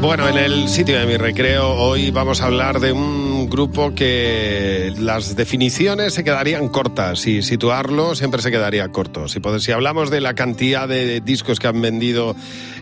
Bueno, en el sitio de mi recreo hoy vamos a hablar de un grupo que las definiciones se quedarían cortas y situarlo siempre se quedaría corto. Si, si hablamos de la cantidad de discos que han vendido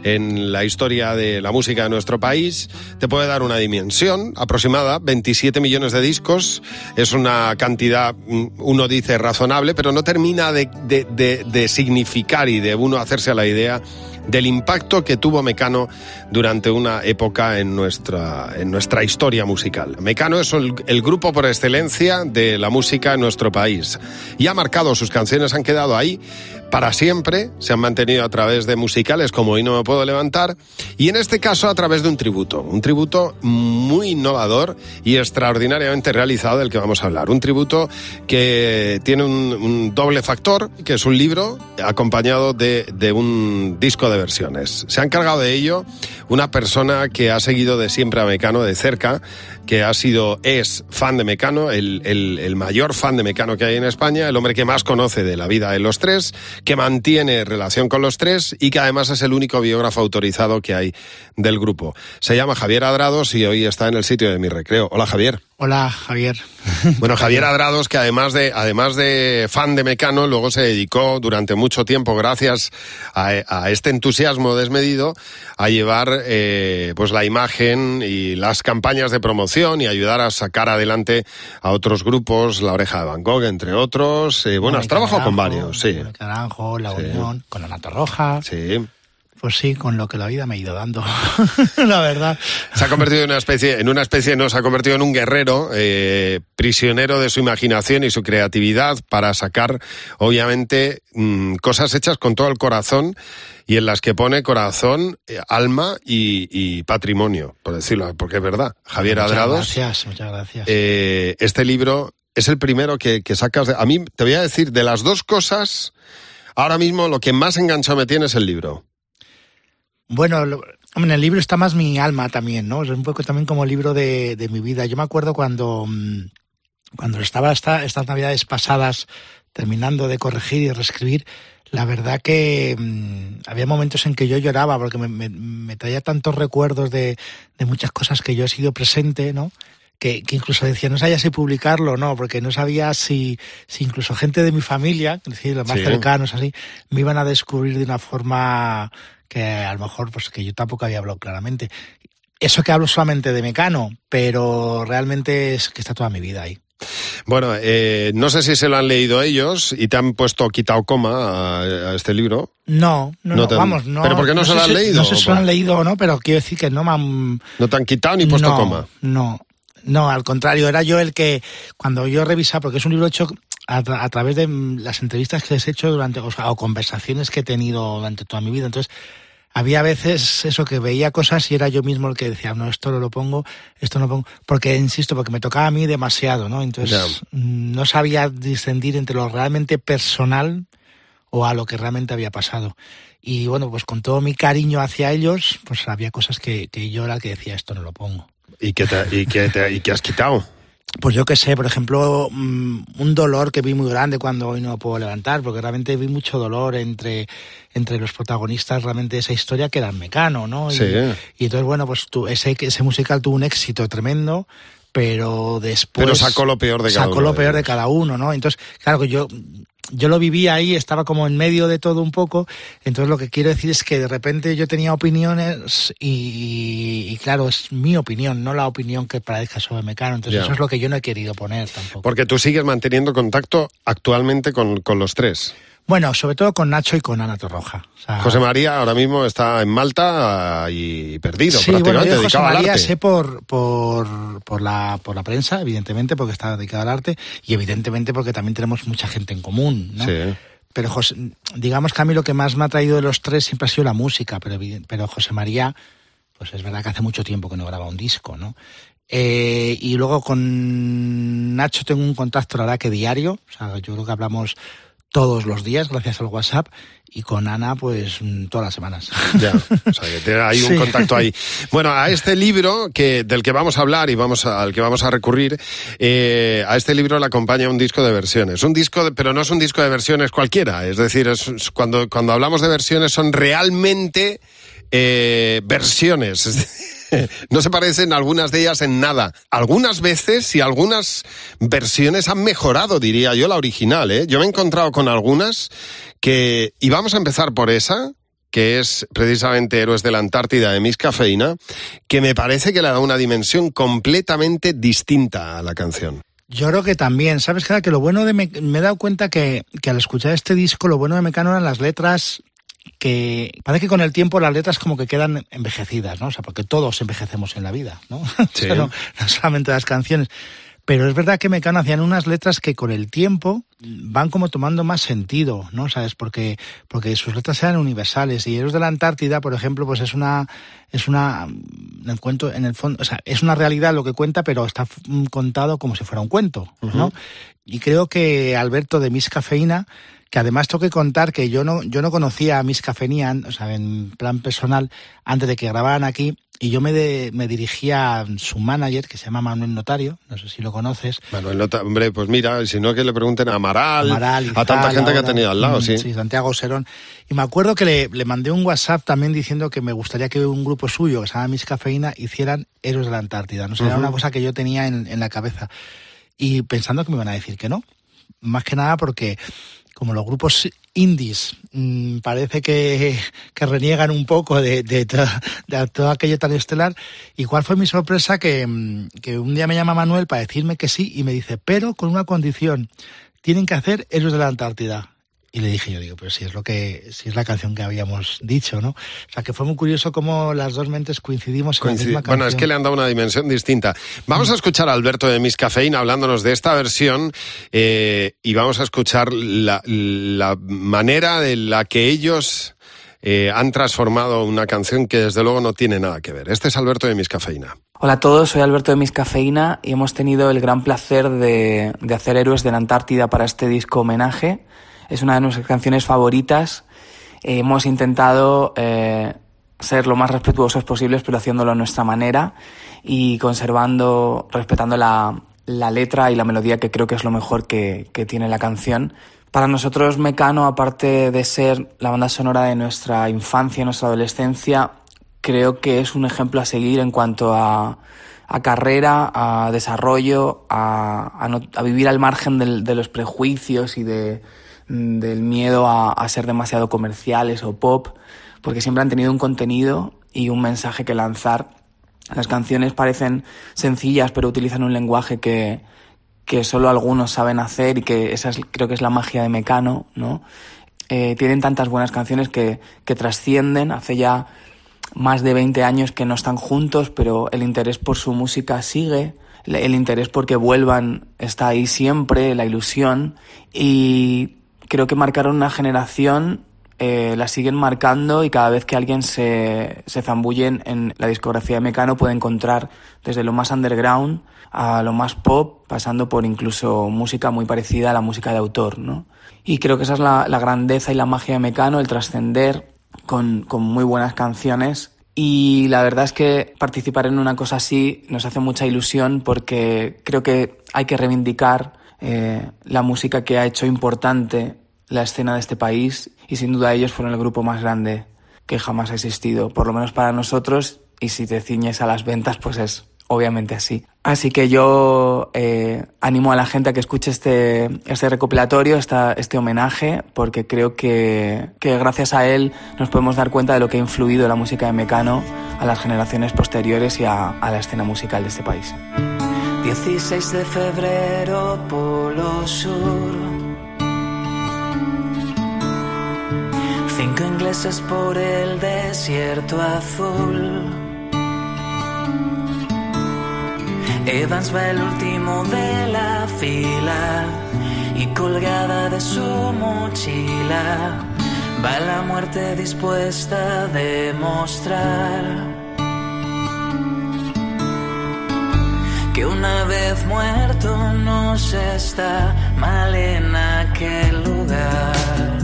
en la historia de la música de nuestro país, te puede dar una dimensión aproximada, 27 millones de discos, es una cantidad, mm, uno dice razonable, pero no termina de, de, significar y de uno hacerse a la idea del impacto que tuvo Mecano durante una época en nuestra, en nuestra historia musical. Mecano es el, grupo por excelencia de la música en nuestro país y ha marcado, sus canciones han quedado ahí para siempre, se han mantenido a través de musicales como Hoy no me puedo levantar y en este caso a través de un tributo, un tributo muy innovador y extraordinariamente realizado del que vamos a hablar, un tributo que tiene un, un doble factor, que es un libro acompañado de, de un disco de Se ha encargado de ello una persona que ha seguido de siempre a Mecano de cerca, que ha sido, es fan de Mecano, el, el, el, mayor fan de Mecano que hay en España, el hombre que más conoce de la vida de los tres, que mantiene relación con los tres y que además es el único biógrafo autorizado que hay del grupo. Se llama Javier Adrados y hoy está en el sitio de mi recreo. Hola Javier. Hola, Javier. Bueno, Javier Adrados, que además de, además de fan de Mecano, luego se dedicó durante mucho tiempo, gracias a, a este entusiasmo desmedido, a llevar eh, pues la imagen y las campañas de promoción y ayudar a sacar adelante a otros grupos, La Oreja de Van Gogh, entre otros. Eh, bueno, has trabajado con varios, sí. El Naranjo, La Unión, con la Nata Roja. Sí. Pues sí, con lo que la vida me ha ido dando, la verdad. Se ha convertido en una especie, en una especie, no, se ha convertido en un guerrero, eh, prisionero de su imaginación y su creatividad para sacar, obviamente, mmm, cosas hechas con todo el corazón y en las que pone corazón, eh, alma y, y, patrimonio, por decirlo, porque es verdad. Javier muchas Adrados. Gracias, muchas gracias. Eh, este libro es el primero que, que sacas de, a mí te voy a decir, de las dos cosas, ahora mismo lo que más enganchado me tiene es el libro. Bueno, lo, en el libro está más mi alma también, ¿no? Es un poco también como libro de, de mi vida. Yo me acuerdo cuando, mm, cuando estaba esta, estas navidades pasadas terminando de corregir y reescribir, la verdad que mmm, había momentos en que yo lloraba porque me, me, me traía tantos recuerdos de, de, muchas cosas que yo he sido presente, ¿no? Que, que, incluso decía, no sabía si publicarlo o no, porque no sabía si, si incluso gente de mi familia, es decir, los más sí. cercanos así, me iban a descubrir de una forma que a lo mejor pues que yo tampoco había hablado claramente. Eso que hablo solamente de Mecano, pero realmente es que está toda mi vida ahí. Bueno, eh, no sé si se lo han leído ellos y te han puesto quitado coma a, a este libro. No, no, no, vamos, no. ¿Pero por qué no, no se lo han si, leído? No sé si se lo han leído o no, pero quiero decir que no me han... No te han quitado ni puesto no, coma. No, no, al contrario, era yo el que, cuando yo revisaba, porque es un libro hecho a, tra a través de las entrevistas que les he hecho durante, o, sea, o conversaciones que he tenido durante toda mi vida, entonces había veces eso que veía cosas y era yo mismo el que decía, no, esto no lo pongo, esto no lo pongo, porque insisto, porque me tocaba a mí demasiado, ¿no? Entonces yeah. no sabía distinguir entre lo realmente personal o a lo que realmente había pasado. Y bueno, pues con todo mi cariño hacia ellos, pues había cosas que, que yo era el que decía, esto no lo pongo. ¿Y qué, te, y qué, te, y qué has quitado? Pues yo qué sé, por ejemplo, mm, un dolor que vi muy grande cuando hoy no me puedo levantar, porque realmente vi mucho dolor entre, entre los protagonistas realmente de esa historia que eran Mecano, ¿no? Sí. Y, y entonces, bueno, pues tu, ese, ese musical tuvo un éxito tremendo, pero después... Pero sacó lo peor de cada sacó uno. lo peor de cada uno, ¿no? Entonces, claro que yo yo lo vivía ahí, estaba como en medio de todo un poco, entonces lo que quiero decir es que de repente yo tenía opiniones y, y claro, es mi opinión, no la opinión que parezca sobre Mecano, entonces eso es lo que yo no he querido poner tampoco. Porque tú sigues manteniendo contacto actualmente con, con los tres. Bueno, sobre todo con Nacho y con Ana Torroja. O sea, José María ahora mismo está en Malta ah, y perdido, sí, bueno, prácticamente, yo José dedicado al María arte. sé por, por, por, la, por la prensa, evidentemente, porque está dedicado al arte, y evidentemente porque también tenemos mucha gente en común, ¿no? Sí. Pero José, digamos que a mí lo que más me ha traído de los tres siempre ha sido la música, pero, pero José María, pues es verdad que hace mucho tiempo que no graba un disco, ¿no? Eh, y luego con Nacho tengo un contacto, la verdad, que diario, o sea, yo creo que hablamos todos los días gracias al WhatsApp y con Ana pues todas las semanas. Ya, o sea que hay un sí. contacto ahí. Bueno, a este libro que del que vamos a hablar y vamos a, al que vamos a recurrir, eh, a este libro le acompaña un disco de versiones. Un disco, de, pero no es un disco de versiones cualquiera. Es decir, es, es cuando, cuando hablamos de versiones son realmente eh, versiones. no se parecen algunas de ellas en nada. Algunas veces y algunas versiones han mejorado, diría yo, la original. ¿eh? Yo me he encontrado con algunas que, y vamos a empezar por esa, que es precisamente Héroes de la Antártida de Miss Cafeína, que me parece que le da una dimensión completamente distinta a la canción. Yo creo que también, ¿sabes? Que lo bueno de... Me, me he dado cuenta que, que, al escuchar este disco, lo bueno de Mecano eran las letras que parece que con el tiempo las letras como que quedan envejecidas, ¿no? O sea, porque todos envejecemos en la vida, ¿no? Sí. no, no solamente las canciones. Pero es verdad que Mecano hacían unas letras que con el tiempo van como tomando más sentido, ¿no? ¿Sabes? Porque, porque sus letras eran universales. Y Héroes de la Antártida, por ejemplo, pues es una, es una, en el cuento, en el fondo, o sea, es una realidad lo que cuenta, pero está contado como si fuera un cuento, ¿no? Uh -huh. Y creo que Alberto de Miss Cafeína, que además tengo que contar que yo no, yo no conocía a Miss Cafeína, o sea, en plan personal, antes de que grabaran aquí, y yo me, de, me dirigía a su manager, que se llama Manuel Notario, no sé si lo conoces. Manuel Notario, hombre, pues mira, si no que le pregunten a Amaral, Amaral a tanta gente ahora, que ha tenido al lado, sí. Sí, Santiago Serón. Y me acuerdo que le, le, mandé un WhatsApp también diciendo que me gustaría que un grupo suyo, que se llama Miss Cafeína, hicieran Héroes de la Antártida. No sé, uh -huh. era una cosa que yo tenía en, en la cabeza. Y pensando que me iban a decir que no. Más que nada porque como los grupos indies mmm, parece que, que, reniegan un poco de, de, todo aquello tan estelar. ¿Y cuál fue mi sorpresa? Que, mm, que, un día me llama Manuel para decirme que sí y me dice, pero con una condición, tienen que hacer Héroes de la Antártida. Y le dije yo, digo, pero si es lo que, si es la canción que habíamos dicho, ¿no? O sea, que fue muy curioso cómo las dos mentes coincidimos en Coincid... la misma canción. Bueno, es que le han dado una dimensión distinta. Vamos a escuchar a Alberto de Miss Cafeína hablándonos de esta versión eh, y vamos a escuchar la, la manera de la que ellos eh, han transformado una canción que desde luego no tiene nada que ver. Este es Alberto de Miss Cafeína. Hola a todos, soy Alberto de Miss Cafeína y hemos tenido el gran placer de, de hacer Héroes de la Antártida para este disco homenaje es una de nuestras canciones favoritas. Eh, hemos intentado eh, ser lo más respetuosos posibles, pero haciéndolo a nuestra manera y conservando, respetando la, la letra y la melodía, que creo que es lo mejor que, que tiene la canción. Para nosotros, Mecano, aparte de ser la banda sonora de nuestra infancia, nuestra adolescencia, creo que es un ejemplo a seguir en cuanto a, a carrera, a desarrollo, a, a, no, a vivir al margen del, de los prejuicios y de, del miedo a, a, ser demasiado comerciales o pop, porque siempre han tenido un contenido y un mensaje que lanzar. Las canciones parecen sencillas, pero utilizan un lenguaje que, que solo algunos saben hacer y que esa es, creo que es la magia de Mecano, ¿no? Eh, tienen tantas buenas canciones que, que trascienden. Hace ya más de 20 años que no están juntos, pero el interés por su música sigue el interés porque vuelvan está ahí siempre, la ilusión, y creo que marcaron una generación, eh, la siguen marcando y cada vez que alguien se, se zambulle en, la discografía de Mecano puede encontrar desde lo más underground a lo más pop, pasando por incluso música muy parecida a la música de autor, ¿no? Y creo que esa es la, la grandeza y la magia de Mecano, el trascender con, con muy buenas canciones y la verdad es que participar en una cosa así nos hace mucha ilusión porque creo que hay que reivindicar eh, la música que ha hecho importante la escena de este país y sin duda ellos fueron el grupo más grande que jamás ha existido, por lo menos para nosotros y si te ciñes a las ventas pues es obviamente así. Así que yo eh, animo a la gente a que escuche este, este recopilatorio, esta, este homenaje, porque creo que, que gracias a él nos podemos dar cuenta de lo que ha influido la música de Mecano a las generaciones posteriores y a, a la escena musical de este país. 16 de febrero, Polo Sur. Cinco ingleses por el desierto azul. Evans va el último de la fila y colgada de su mochila va la muerte dispuesta a demostrar que una vez muerto no se está mal en aquel lugar.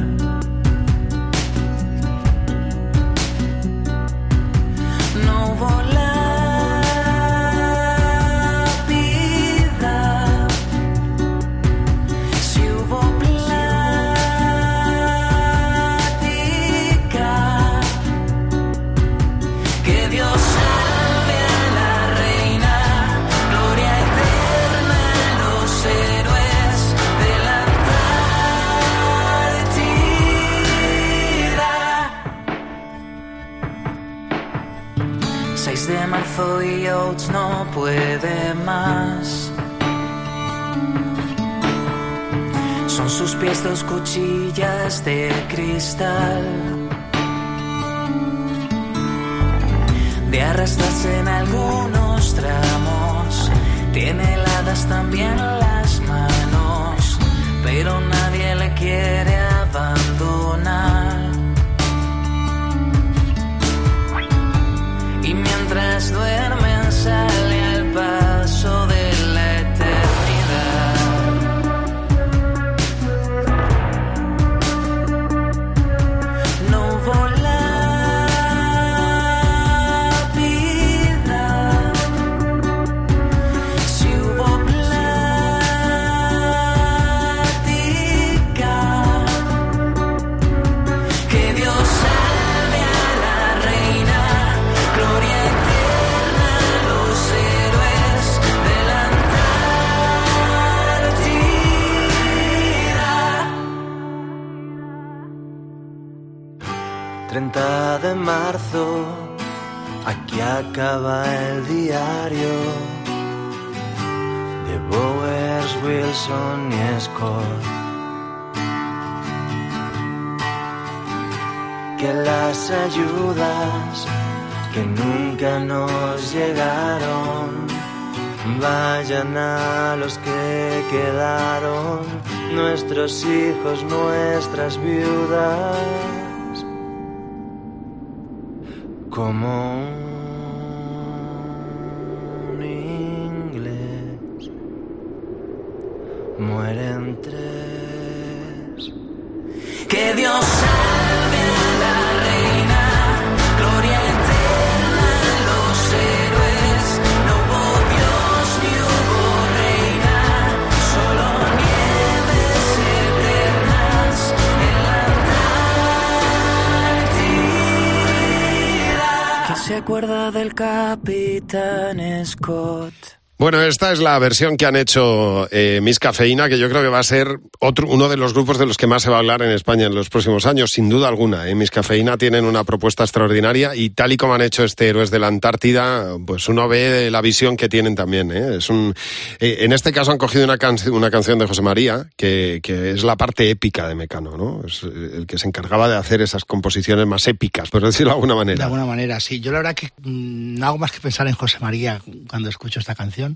6 de marzo y Oates no puede más. Son sus pies dos cuchillas de cristal. De arrastrarse en algunos tramos. Tiene heladas también las manos. Pero nadie le quiere abandonar. when I'm 30 de marzo, aquí acaba el diario de Bowers, Wilson y Scott. que las ayudas que nunca nos llegaron vayan a los que quedaron, nuestros hijos, nuestras viudas, como un inglés mueren tres. Que Dios se acuerda del capitán Scott? Bueno, esta es la versión que han hecho eh, Miss Cafeína, que yo creo que va a ser otro, uno de los grupos de los que más se va a hablar en España en los próximos años, sin duda alguna. ¿eh? Miss Cafeína tienen una propuesta extraordinaria y tal y como han hecho este Héroes de la Antártida, pues uno ve la visión que tienen también. ¿eh? Es un, eh, en este caso han cogido una, can una canción de José María, que, que, es la parte épica de Mecano, ¿no? Es el que se encargaba de hacer esas composiciones más épicas, por decirlo de alguna manera. De alguna manera, sí. Yo la verdad que mmm, no hago más que pensar en José María cuando escucho esta canción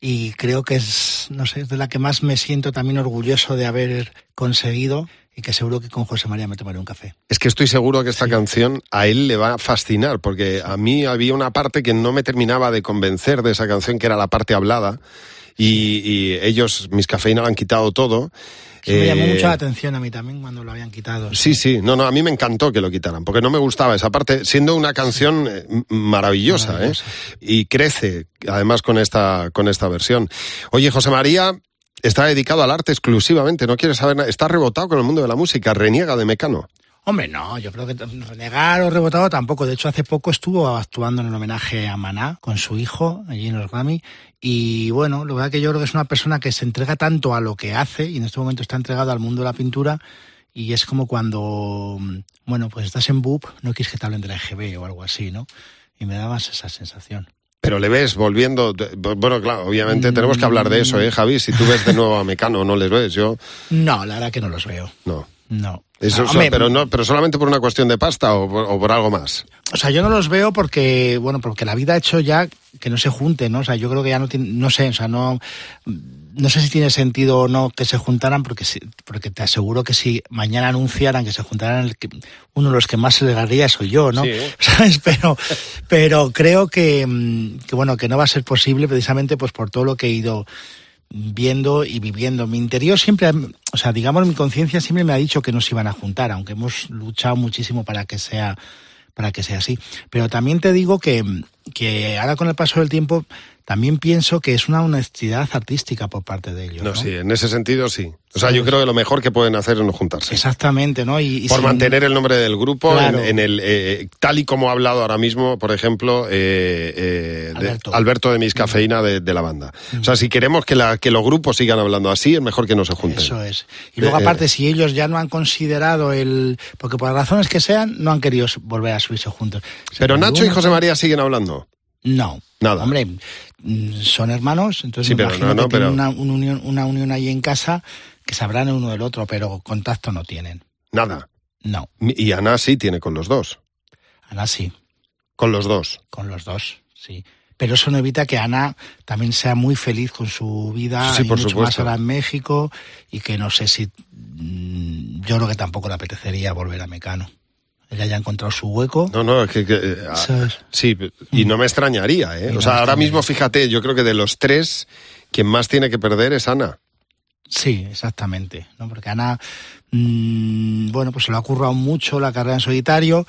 y creo que es, no sé, es de la que más me siento también orgulloso de haber conseguido y que seguro que con José María me tomaré un café. Es que estoy seguro que esta sí. canción a él le va a fascinar, porque a mí había una parte que no me terminaba de convencer de esa canción, que era la parte hablada, y, y ellos, mis cafeína, han quitado todo. Sí, me llamó eh, mucho la atención a mí también cuando lo habían quitado. Sí, sí, no, no, a mí me encantó que lo quitaran, porque no me gustaba esa parte, siendo una canción eh, maravillosa, maravillosa. ¿eh? Y crece, además, con esta, con esta versión. Oye, José María está dedicado al arte exclusivamente, no quiere saber nada, está rebotado con el mundo de la música, reniega de Mecano. Hombre, no, yo creo que renegar o rebotado tampoco. De hecho, hace poco estuvo actuando en un homenaje a Maná con su hijo allí en los Grammy. Y bueno, lo verdad que yo creo que es una persona que se entrega tanto a lo que hace y en este momento está entregado al mundo de la pintura. Y es como cuando, bueno, pues estás en BUP, no quieres que te hablen de la EGB o algo así, ¿no? Y me da más esa sensación. Pero le ves volviendo. Bueno, claro, obviamente tenemos que hablar de eso, ¿eh, Javi? Si tú ves de nuevo a Mecano, ¿no les ves? Yo. No, la verdad que no los veo. No. No. Eso, o sea, hombre, pero no, pero solamente por una cuestión de pasta o por, o por, algo más. O sea, yo no los veo porque, bueno, porque la vida ha hecho ya que no se junten, ¿no? O sea, yo creo que ya no tiene, no sé, o sea, no, no sé si tiene sentido o no que se juntaran porque, porque te aseguro que si mañana anunciaran que se juntaran, el que, uno de los que más se legaría soy yo, ¿no? Sí. ¿Sabes? Pero, pero creo que, que, bueno, que no va a ser posible precisamente pues por todo lo que he ido viendo y viviendo. Mi interior siempre, o sea, digamos, mi conciencia siempre me ha dicho que no se iban a juntar, aunque hemos luchado muchísimo para que sea, para que sea así. Pero también te digo que, que ahora con el paso del tiempo también pienso que es una honestidad artística por parte de ellos. No, ¿no? sí, en ese sentido sí. O sea, yo creo que lo mejor que pueden hacer es no juntarse. Exactamente, ¿no? Y, y Por sin- mantener el nombre del grupo Claro. en, en el eh, tal y como ha hablado ahora mismo, por ejemplo, eh, eh, de- Alberto. Alberto de Mis Cafeína de, de la banda. O sea, si queremos que, la, que los grupos sigan hablando así, es mejor que no se junten. Eso es. Y luego, Eh, aparte, si ellos ya no han considerado el. Porque por las razones que sean, no han querido volver a subirse juntos. Pero Nacho y José María siguen hablando. No. Nada. Hombre, mm, son hermanos, entonces Sí, me pero imagino no, no, que tienen pero- una, una unión, una unión ahí en casa que sabrán el uno del otro, pero contacto no tienen. Nada. No. Y Ana sí tiene con los dos. Ana sí, Con los dos. con los dos, sí. Pero eso no evita que Ana también sea muy feliz con su vida Sí, y por mucho supuesto. más ahora en México y que no sé si mm, yo creo que tampoco le apetecería volver a Mecano. Ella ya ha encontrado su hueco. No, no, es que... que, eh, ah, ¿sabes? sí, y no me extrañaría, ¿eh? Y O sea, ahora mismo, fíjate, yo creo que de los tres, quien más tiene que perder es Ana. Sí, exactamente, ¿no? Porque Ana, mm, bueno, pues se lo ha currado mucho la carrera en solitario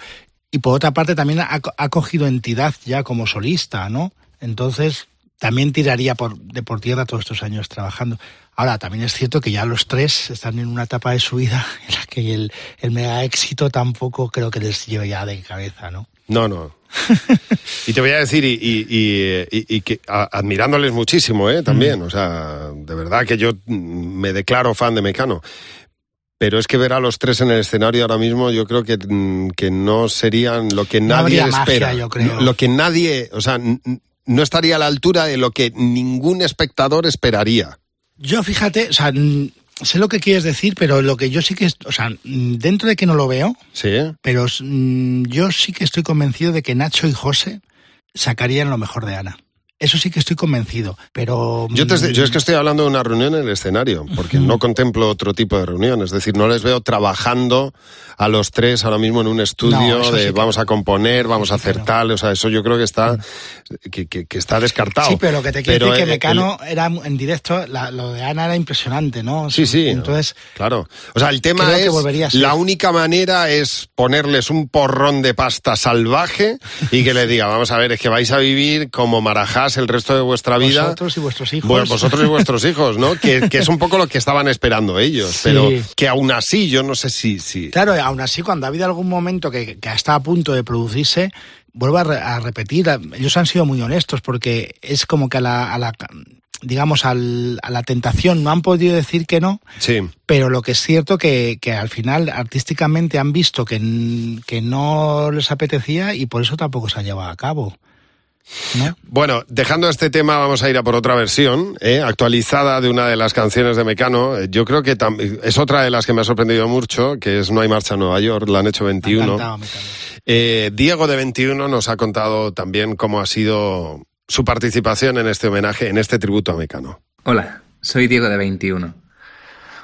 y por otra parte también ha cogido entidad ya como solista, ¿no? Entonces también tiraría por, de por tierra todos estos años trabajando. Ahora, también es cierto que ya los tres están en una etapa de su vida en la que el, el mega éxito tampoco creo que les lleve ya de cabeza, ¿no? No, no. y te voy a decir, y, y- y- y- y que a- admirándoles muchísimo, ¿eh? También, o sea, de verdad que yo mm, me declaro fan de Mecano. Pero es que ver a los tres en el escenario ahora mismo, yo creo que, mm, que no serían lo que No nadie magia, espera. yo creo. Lo que nadie, o sea, no estaría a la altura de lo que ningún espectador esperaría. Yo fíjate, o sea, sé lo que quieres decir, pero lo que yo sí que, o sea, dentro de que no lo veo, Sí, Pero yo sí que estoy convencido de que Nacho y José sacarían lo mejor de Ana. Eso sí que estoy convencido, pero... Yo, te mm, yo es que estoy hablando de una reunión en el escenario, porque no contemplo otro tipo de reunión. Es decir, no les veo trabajando a los tres ahora mismo en un estudio No, de sí vamos a componer, vamos a sí hacer tal. O sea, eso yo creo que está, que, que- que está descartado. Sí, pero que te quiero decir que Mecano era en directo, la- lo de Ana era impresionante, ¿no? Sí, sí. Entonces, Claro. O sea, el tema es. La única manera es ponerles un porrón de pasta salvaje y que les diga, vamos a ver, es que vais a vivir como el resto de vuestra vida. vosotros y vuestros hijos... Bueno, vosotros y vuestros hijos, ¿no? Que, que es un poco lo que estaban esperando ellos. Sí. Pero que aún así, yo no sé si. si Claro, aún así, cuando ha habido algún momento que, que está a punto de producirse, vuelvo a, re- a repetir, ellos han sido muy honestos porque es como que a la, a la digamos, al- a la tentación no han podido decir que no, sí. pero lo que es cierto que, que al final artísticamente han visto que, que no les apetecía y por eso tampoco se ha llevado a cabo. ¿No? Bueno, dejando este tema, vamos a ir a por otra versión, ¿eh? actualizada de una de las canciones de Mecano. Eh, Yo creo que tam- es otra de las que me ha sorprendido mucho, que es No hay marcha en Nueva York, la han hecho Me ha 21. encantado, me ha encantado. Eh, Diego de 21 nos ha contado también cómo ha sido su participación en este homenaje, en este tributo a Mecano. Hola, soy Diego de 21.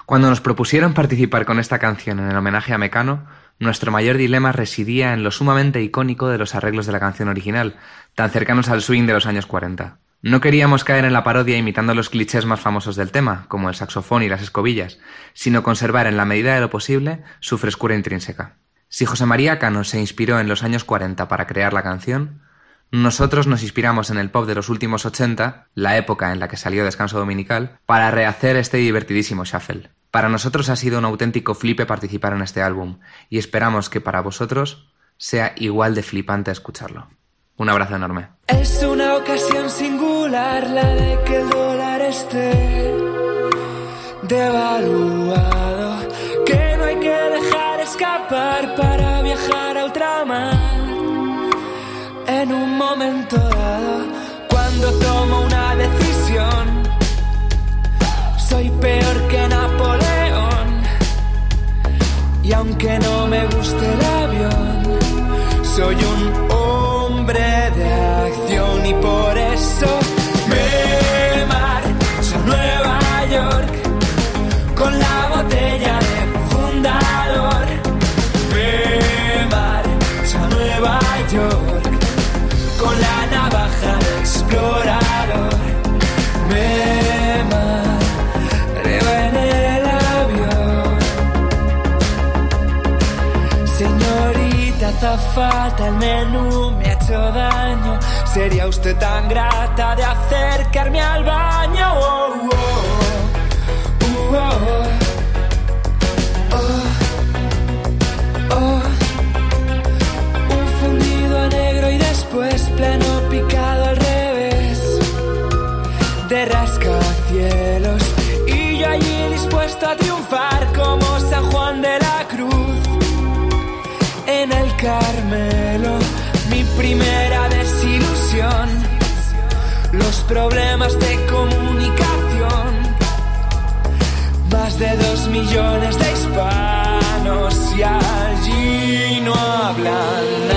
Cuando nos propusieron participar con esta canción en el homenaje a Mecano, nuestro mayor dilema residía en lo sumamente icónico de los arreglos de la canción original, tan cercanos al swing de los años 40. No queríamos caer en la parodia imitando los clichés más famosos del tema, como el saxofón y las escobillas, sino conservar en la medida de lo posible su frescura intrínseca. Si José María Cano se inspiró en los años 40 para crear la canción, nosotros nos inspiramos en el pop de los últimos 80, la época en la que salió Descanso Dominical, para rehacer este divertidísimo shuffle. Para nosotros ha sido un auténtico flipe participar en este álbum, y esperamos que para vosotros sea igual de flipante escucharlo. Un abrazo enorme. Es una ocasión singular la de que el dólar esté devaluado, que no hay que dejar escapar para viajar a ultramar. En un momento dado, cuando tomo una decisión, soy peor que Napoleón. Y aunque no me guste el avión, soy un y por eso me marcho a Nueva York con la botella de fundador. Me marcho a Nueva York con la navaja de explorador. Me mareo en el avión. Señorita azafata, el menú me ha hecho daño. Sería usted tan grata de acercarme al baño. Oh, oh, oh, oh, oh. Un fundido a negro y después pleno picado al revés de rascacielos y yo allí dispuesto a triunfar como San Juan de la Cruz en el Carmelo mi primera los problemas de comunicación. Más de dos millones de hispanos y allí no hablan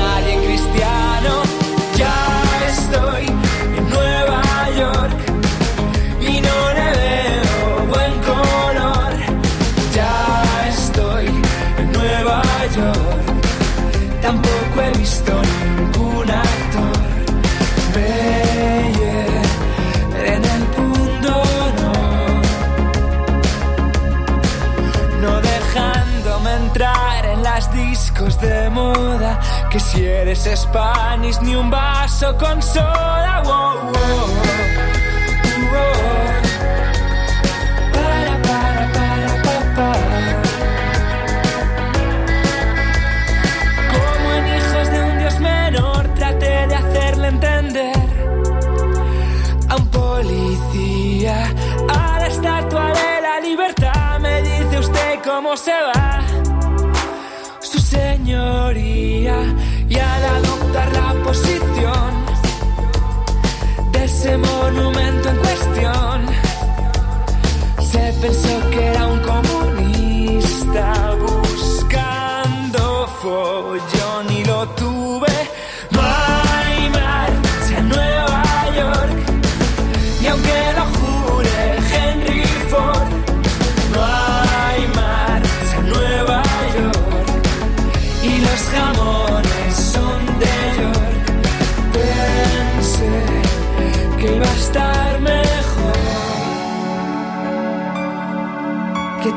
Que si eres Spanish ni un vaso con wow. Para, para, para, pa, pa. Como en hijos de un dios menor, traté de hacerle entender a un policía, a la estatua de la libertad. Me dice usted cómo se va, su señoría, al adoptar la posición de ese monumento en cuestión. Se pensó que era un comunista buscando follón y lo tuve.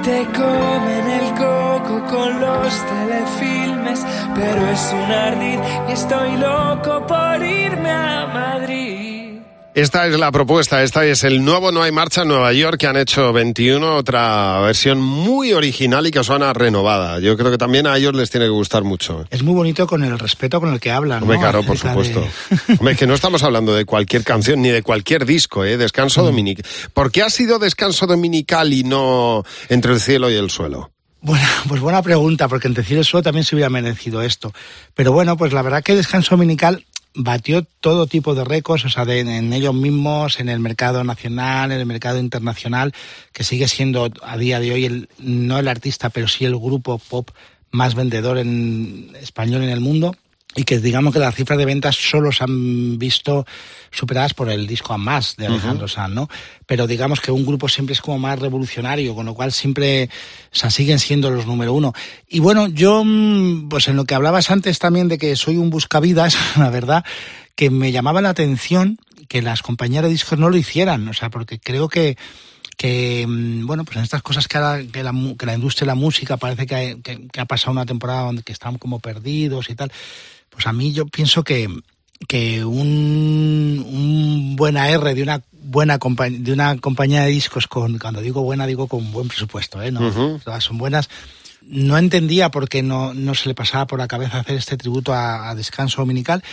Te comen el coco con los telefilmes, pero es un ardid y estoy loco por irme a Madrid. Esta es la propuesta, esta es el nuevo No hay marcha en Nueva York que han hecho 21, otra versión muy original y que suena renovada. Yo creo que también a ellos les tiene que gustar mucho. Es muy bonito con el respeto con el que hablan. Hombre, ¿no? claro, por Acerca de- supuesto. Hombre, es que no estamos hablando de cualquier canción ni de cualquier disco, ¿eh? Descanso dominical. ¿Por qué ha sido descanso dominical y no entre el cielo y el suelo? Bueno, pues buena pregunta, porque en Decir el Suelo también se hubiera merecido esto. Pero bueno, pues la verdad que Descanso Dominical batió todo tipo de récords, o sea, de- en ellos mismos, en el mercado nacional, en el mercado internacional, que sigue siendo a día de hoy el, no el artista, pero sí el grupo pop más vendedor en español en el mundo. Y que digamos que las cifras de ventas solo se han visto superadas por el disco a más de Alejandro Sanz, ¿no? Pero digamos que un grupo siempre es como más revolucionario, con lo cual siempre, o sea, siguen siendo los número uno. Y bueno, yo, mm, pues en lo que hablabas antes también de que soy un buscavidas, la verdad, que me llamaba la atención que las compañías de discos no lo hicieran, o sea, porque creo que, que mm, bueno, pues en estas cosas que, ahora, que, la, que la industria de la música parece que, ha- que- que ha pasado una temporada donde que están como perdidos y tal, pues a mí yo pienso que, que un, un buen AR de una buena de una compañía de discos con cuando digo buena digo con buen presupuesto, ¿eh? No, todas son buenas. No entendía por qué no, no se le pasaba por la cabeza hacer este tributo a, a Descanso Dominical.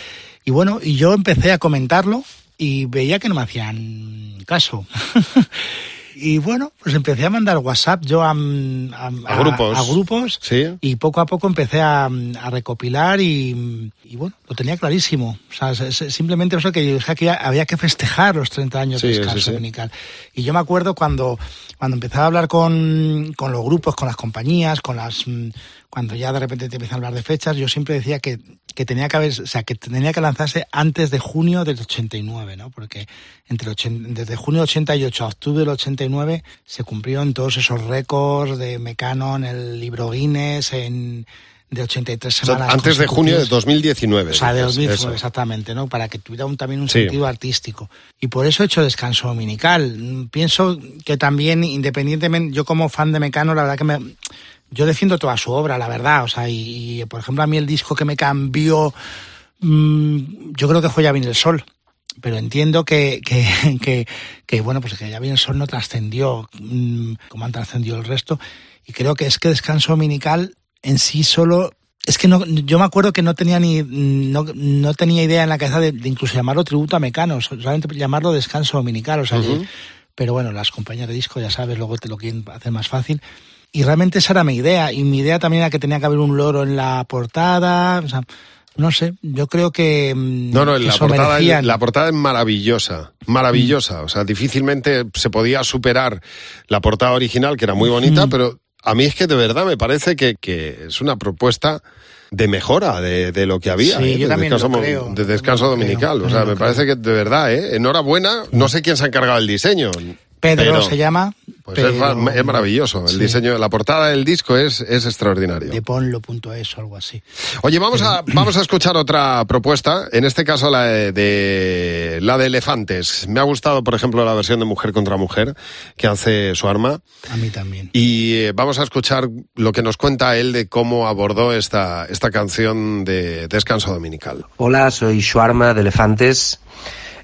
Y bueno, y yo empecé a comentarlo y veía que no me hacían caso. y bueno, pues empecé a mandar WhatsApp yo a, a, A grupos. a grupos Sí. y poco a poco empecé a, a recopilar y, y bueno, lo tenía clarísimo. O sea, simplemente eso que yo dije que había que festejar los 30 años Sí, de sí, descanso sí. dominical. Y yo me acuerdo cuando, cuando empezaba a hablar con, con los grupos, con las compañías, con las mm, cuando ya de repente te empiezan a hablar de fechas, yo siempre decía que, que tenía que haber, o sea, que tenía que lanzarse antes de junio del 89, ¿no? Porque entre desde junio del 88 a octubre del 89 se cumplieron todos esos récords de Mecano en el libro Guinness, en de 83 O sea, semanas. antes de junio de consecutivas. 2019. O sea, de dices, 2019, eso. exactamente, ¿no? Para que tuviera un, también un Sí. sentido artístico. Y por eso he hecho descanso dominical. Mm, Pienso que también, independientemente, yo como fan de Mecano, la verdad que me, yo defiendo toda su obra, la verdad. O sea, y, y, por ejemplo, a mí el disco que me cambió Mm, yo creo que fue Ya viene el sol, pero entiendo que, que, que, que, bueno, pues que Ya viene el sol no trascendió mm, como han trascendido el resto. Y creo que es que Descanso Dominical en sí solo es que no, yo me acuerdo que no tenía ni no, no tenía idea en la cabeza de, de, incluso llamarlo tributo a Mecano, solamente llamarlo descanso dominical, o sea, uh -huh. que, pero bueno, las compañías de disco ya sabes, luego te lo quieren hacer más fácil. Y realmente esa era mi idea, y mi idea también era que tenía que haber un loro en la portada, o sea, no sé, yo creo que. No, no, que la, portada, es, la portada es maravillosa, maravillosa. Mm. O sea, difícilmente se podía superar la portada original, que era muy bonita, mm. pero a mí es que de verdad me parece que, que es una propuesta de mejora de, de, lo que había sí, ¿eh? yo de, descanso, creo, de descanso dominical. Creo, o sea, me parece que de verdad, ¿eh? enhorabuena. No sé quién se ha encargado del diseño. Pedro pero, se llama. Pues pero, es, es, maravilloso. El sí. diseño de la portada del disco es, es extraordinario. De ponlo.es o algo así. Oye, vamos a, vamos a escuchar otra propuesta. En este caso, la de, de, la de Elefantes. Me ha gustado, por ejemplo, la versión de Mujer contra Mujer que hace su arma. A mí también. Y eh, vamos a escuchar lo que nos cuenta él de cómo abordó esta, esta canción de Descanso Dominical. Hola, soy Shuarma de Elefantes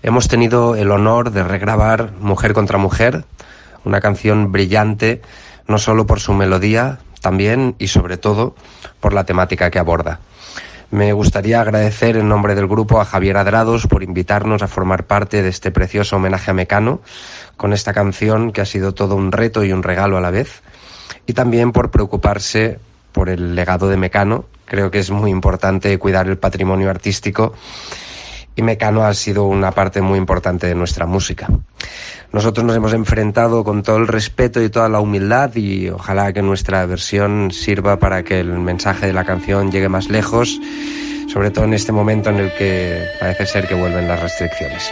hemos tenido el honor de regrabar Mujer contra Mujer, una canción brillante, no solo por su melodía, también y sobre todo por la temática que aborda. Me gustaría agradecer en nombre del grupo a Javier Adrados por invitarnos a formar parte de este precioso homenaje a Mecano con esta canción que ha sido todo un reto y un regalo a la vez y también por preocuparse por el legado de Mecano. Creo que es muy importante cuidar el patrimonio artístico y Mecano ha sido una parte muy importante de nuestra música. Nosotros nos hemos enfrentado con todo el respeto y toda la humildad y ojalá que nuestra versión sirva para que el mensaje de la canción llegue más lejos, sobre todo en este momento en el que parece ser que vuelven las restricciones.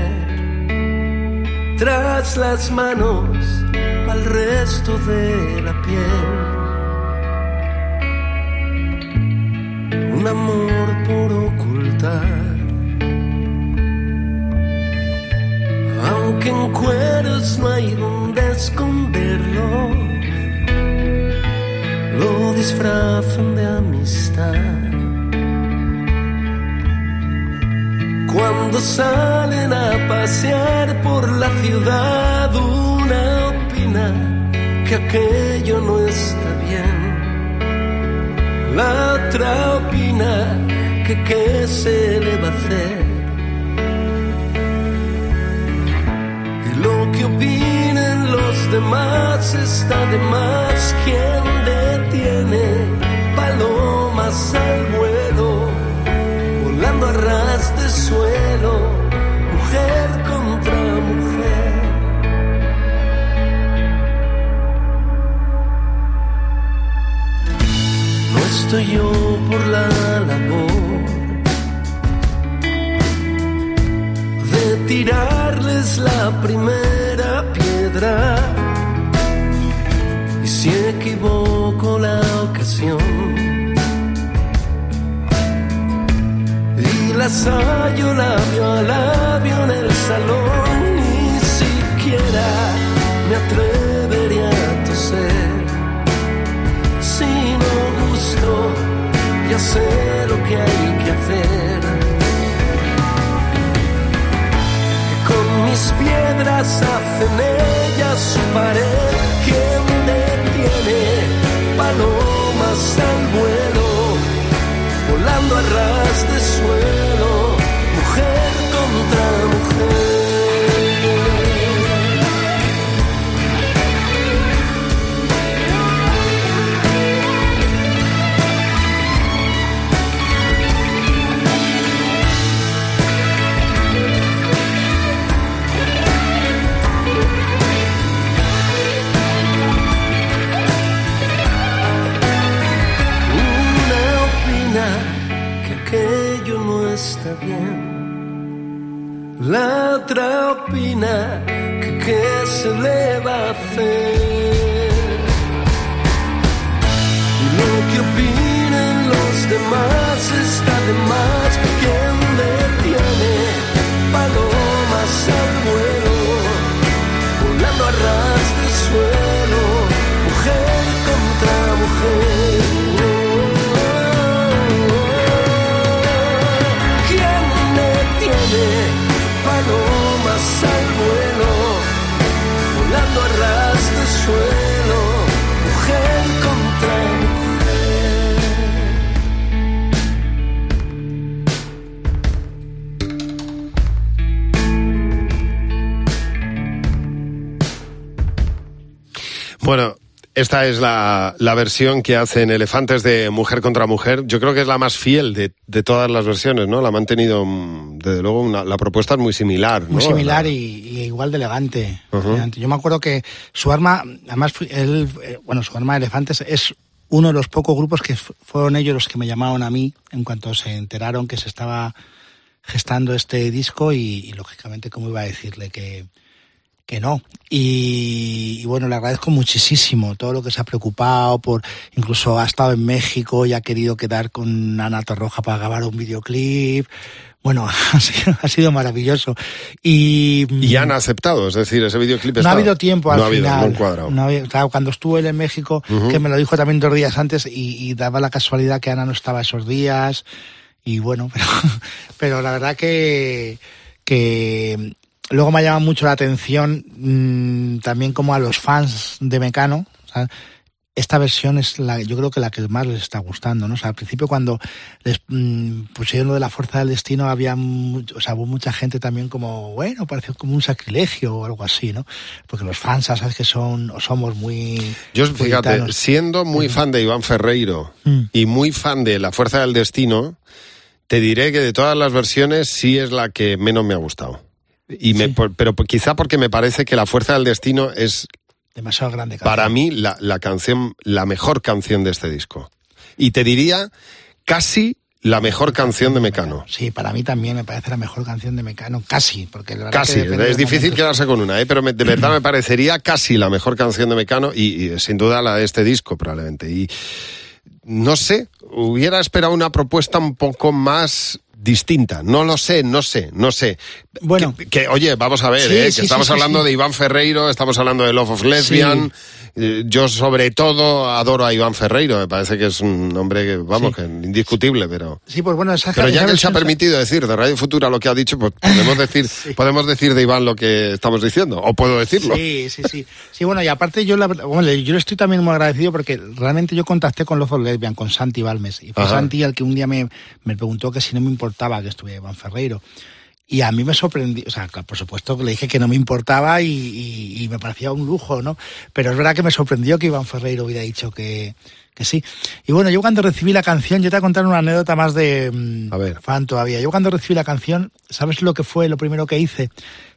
tras las manos al resto de la piel. Un amor por ocultar. Aunque en cueros no hay donde esconderlo, lo disfrazan de amistad. Cuando salen a pasear por la ciudad, una opina que aquello no está bien. La otra opina que qué se le va a hacer. Y lo que opinen los demás está de más. quien detiene palomas al vuelo? De suelo, mujer contra mujer. No estoy yo por la labor de tirarles la primera piedra. Y si equivoco la ocasión, las hallo labio a labio en el salón, ni siquiera me atrevería a toser. Si no gusto, ya sé lo que hay que hacer. Con mis piedras hacen ellas su pared, quien detiene palomas al vuelo volando a ras de suelo, una opina que aquello no está bien otra opina que qué se le va a hacer. Y lo que opinen los demás está de más. Esta es la, la versión que hacen Elefantes de Mujer contra Mujer. Yo creo que es la más fiel de, de todas las versiones, ¿no? La han mantenido, mm, desde luego, una- la propuesta es muy similar, ¿no? Muy similar La- y, y igual de elegante. Yo me acuerdo que su arma, además, él, eh, bueno, su arma de elefantes es uno de los pocos grupos que fueron ellos los que me llamaron a mí en cuanto se enteraron que se estaba gestando este disco y, y, lógicamente cómo iba a decirle que, que no. Y, y bueno, le agradezco muchísimo todo lo que se ha preocupado por, incluso ha estado en México y ha querido quedar con Ana Torroja para grabar un videoclip. Bueno, ha sido, ha sido maravilloso. Y, Y han aceptado, es decir, ese videoclip no ha habido tiempo al no ha habido, final. no cuadrado. No ha habido- claro, cuando estuvo él en México, que me lo dijo también dos días antes, y, y daba la casualidad que Ana no estaba esos días. Y bueno, pero, pero la verdad que, que luego me ha llamado mucho la atención mm, también como a los fans de Mecano. esta versión es la, yo creo que la que más les está gustando, ¿no? O sea, al principio cuando les mm, pusieron lo de la fuerza del destino había, o sea, hubo mucha gente también como, bueno, pareció como un sacrilegio o algo así, ¿no? Porque los fans, sabes que son, o somos muy... Yo, fíjate, siendo muy fan de Iván Ferreiro Mm. y muy fan de La Fuerza del Destino, te diré que de todas las versiones sí es la que menos me ha gustado. Y me, Sí. por- pero quizá porque me parece que La Fuerza del Destino es demasiado grande. para mí la, la canción, la mejor canción de este disco. Y te diría casi la mejor canción de Mecano. Sí, para mí también me parece la mejor canción de Mecano, casi, porque la Casi, que depende es difícil quedarse con una, ¿eh? pero me- de verdad me parecería casi la mejor canción de Mecano y, y sin duda la de este disco probablemente. Y no sé, hubiera esperado una propuesta un poco más distinta. No lo sé, no sé, no sé. Bueno. que, que, oye, vamos a ver, Sí, ¿eh? que sí, estamos sí, hablando de Iván Ferreiro, estamos hablando de Love of Lesbian. Eh, Yo sobre todo adoro a Iván Ferreiro, me parece que es un hombre que, vamos, que indiscutible, pero... Sí, pues bueno, esa Pero ya que él se ha permitido decir de Radio Futura lo que ha dicho, pues podemos decir, podemos decir de Iván lo que estamos diciendo, o puedo decirlo. Sí, sí, sí. Sí, bueno, y aparte yo, la, bueno, yo estoy también muy agradecido porque realmente yo contacté con Love of Lesbian, con Santi Balmes. Y fue Ajá. Santi el que un día me, me preguntó que si no me importaba que estuviera Iván Ferreiro. Y a mí me sorprendió, o sea, por supuesto que le dije que no me importaba y, y- y me parecía un lujo, ¿no? Pero es verdad que me sorprendió que Iván Ferreiro hubiera dicho que, que sí. Y bueno, yo cuando recibí la canción, yo te voy a contar una anécdota más de mm, A ver. fan todavía. Yo cuando recibí la canción, ¿sabes lo que fue lo primero que hice?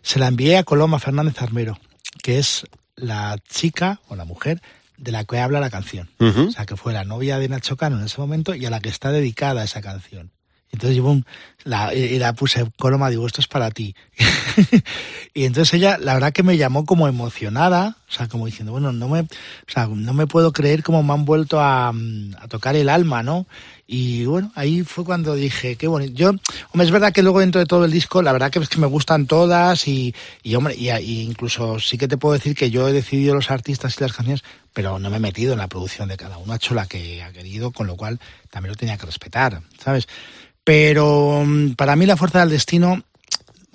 Se la envié a Coloma Fernández Armero, que es la chica o la mujer de la que habla la canción. Ujú. O sea, que fue la novia de Nacho Cano en ese momento y a la que está dedicada esa canción. Entonces yo boom, la, y la puse Coloma, digo, esto es para ti. y entonces ella, la verdad que me llamó como emocionada, o sea, como diciendo, bueno, no me, o sea, no me puedo creer cómo me han vuelto a, mm, tocar el alma, ¿no? Y bueno, ahí fue cuando dije, qué bonito. Yo, hombre, es verdad que luego dentro de todo el disco, la verdad que es que me gustan todas y, y hombre, y, y incluso sí que te puedo decir que yo he decidido los artistas y las canciones, pero no me he metido en la producción de cada uno, ha hecho la que ha querido, con lo cual también lo tenía que respetar, ¿sabes? Pero mm, para mí La Fuerza del Destino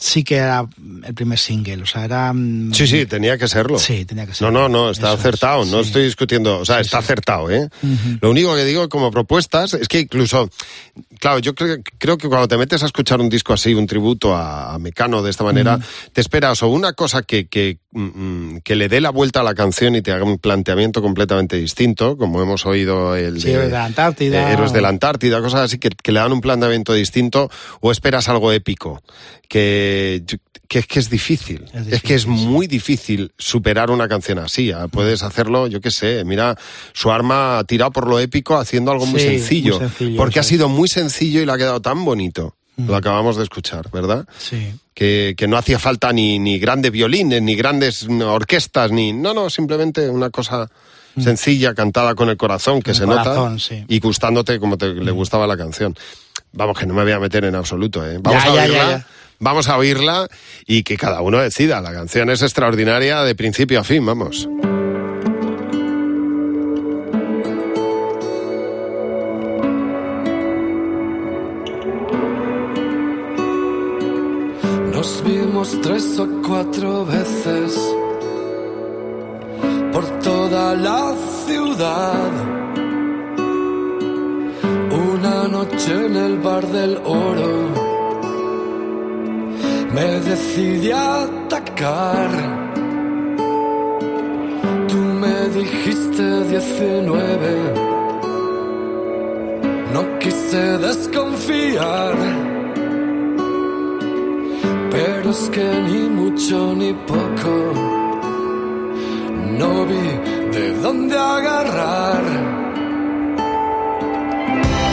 sí que era el primer single, o sea, era... mm, Sí, sí, tenía que serlo. Sí, tenía que No, ser. no, no, está Eso es, acertado, no sí. estoy discutiendo, o sea, está acertado, ¿eh? Lo único que digo como propuestas es que incluso, claro, yo creo, creo que cuando te metes a escuchar un disco así, un tributo a, a Mecano de esta manera, te esperas o una cosa que, que, que le dé la vuelta a la canción y te haga un planteamiento completamente distinto, como hemos oído el Sí, Héroes de la Antártida. eh, Héroes de la Antártida, cosas así que, que le dan un planteamiento distinto, o esperas algo épico, que, que es que es difícil. Es Es, que es muy difícil superar una canción así. Ah, Puedes hacerlo, yo qué sé, mira, su arma ha tirado por lo épico haciendo algo muy sencillo. muy sencillo, porque ha sido muy sencillo y le ha quedado tan bonito. Lo acabamos de escuchar, ¿verdad? Sí. Que, que no hacía falta ni, ni grandes violines, ni grandes orquestas, ni... No, no, simplemente una cosa sencilla, cantada con el corazón, que Con se el corazón, nota, sí. y gustándote como te, le gustaba la canción. Vamos, que no me voy a meter en absoluto, ¿eh? Vamos Ya, a oírla, ya, ya. vamos a oírla y que cada uno decida. La canción es extraordinaria de principio a fin, vamos. Nos vimos tres o cuatro veces por toda la ciudad. Una noche en el bar del oro me decidí a atacar. Tú me dijiste 19, no quise desconfiar. Que ni mucho ni poco no vi de dónde agarrar.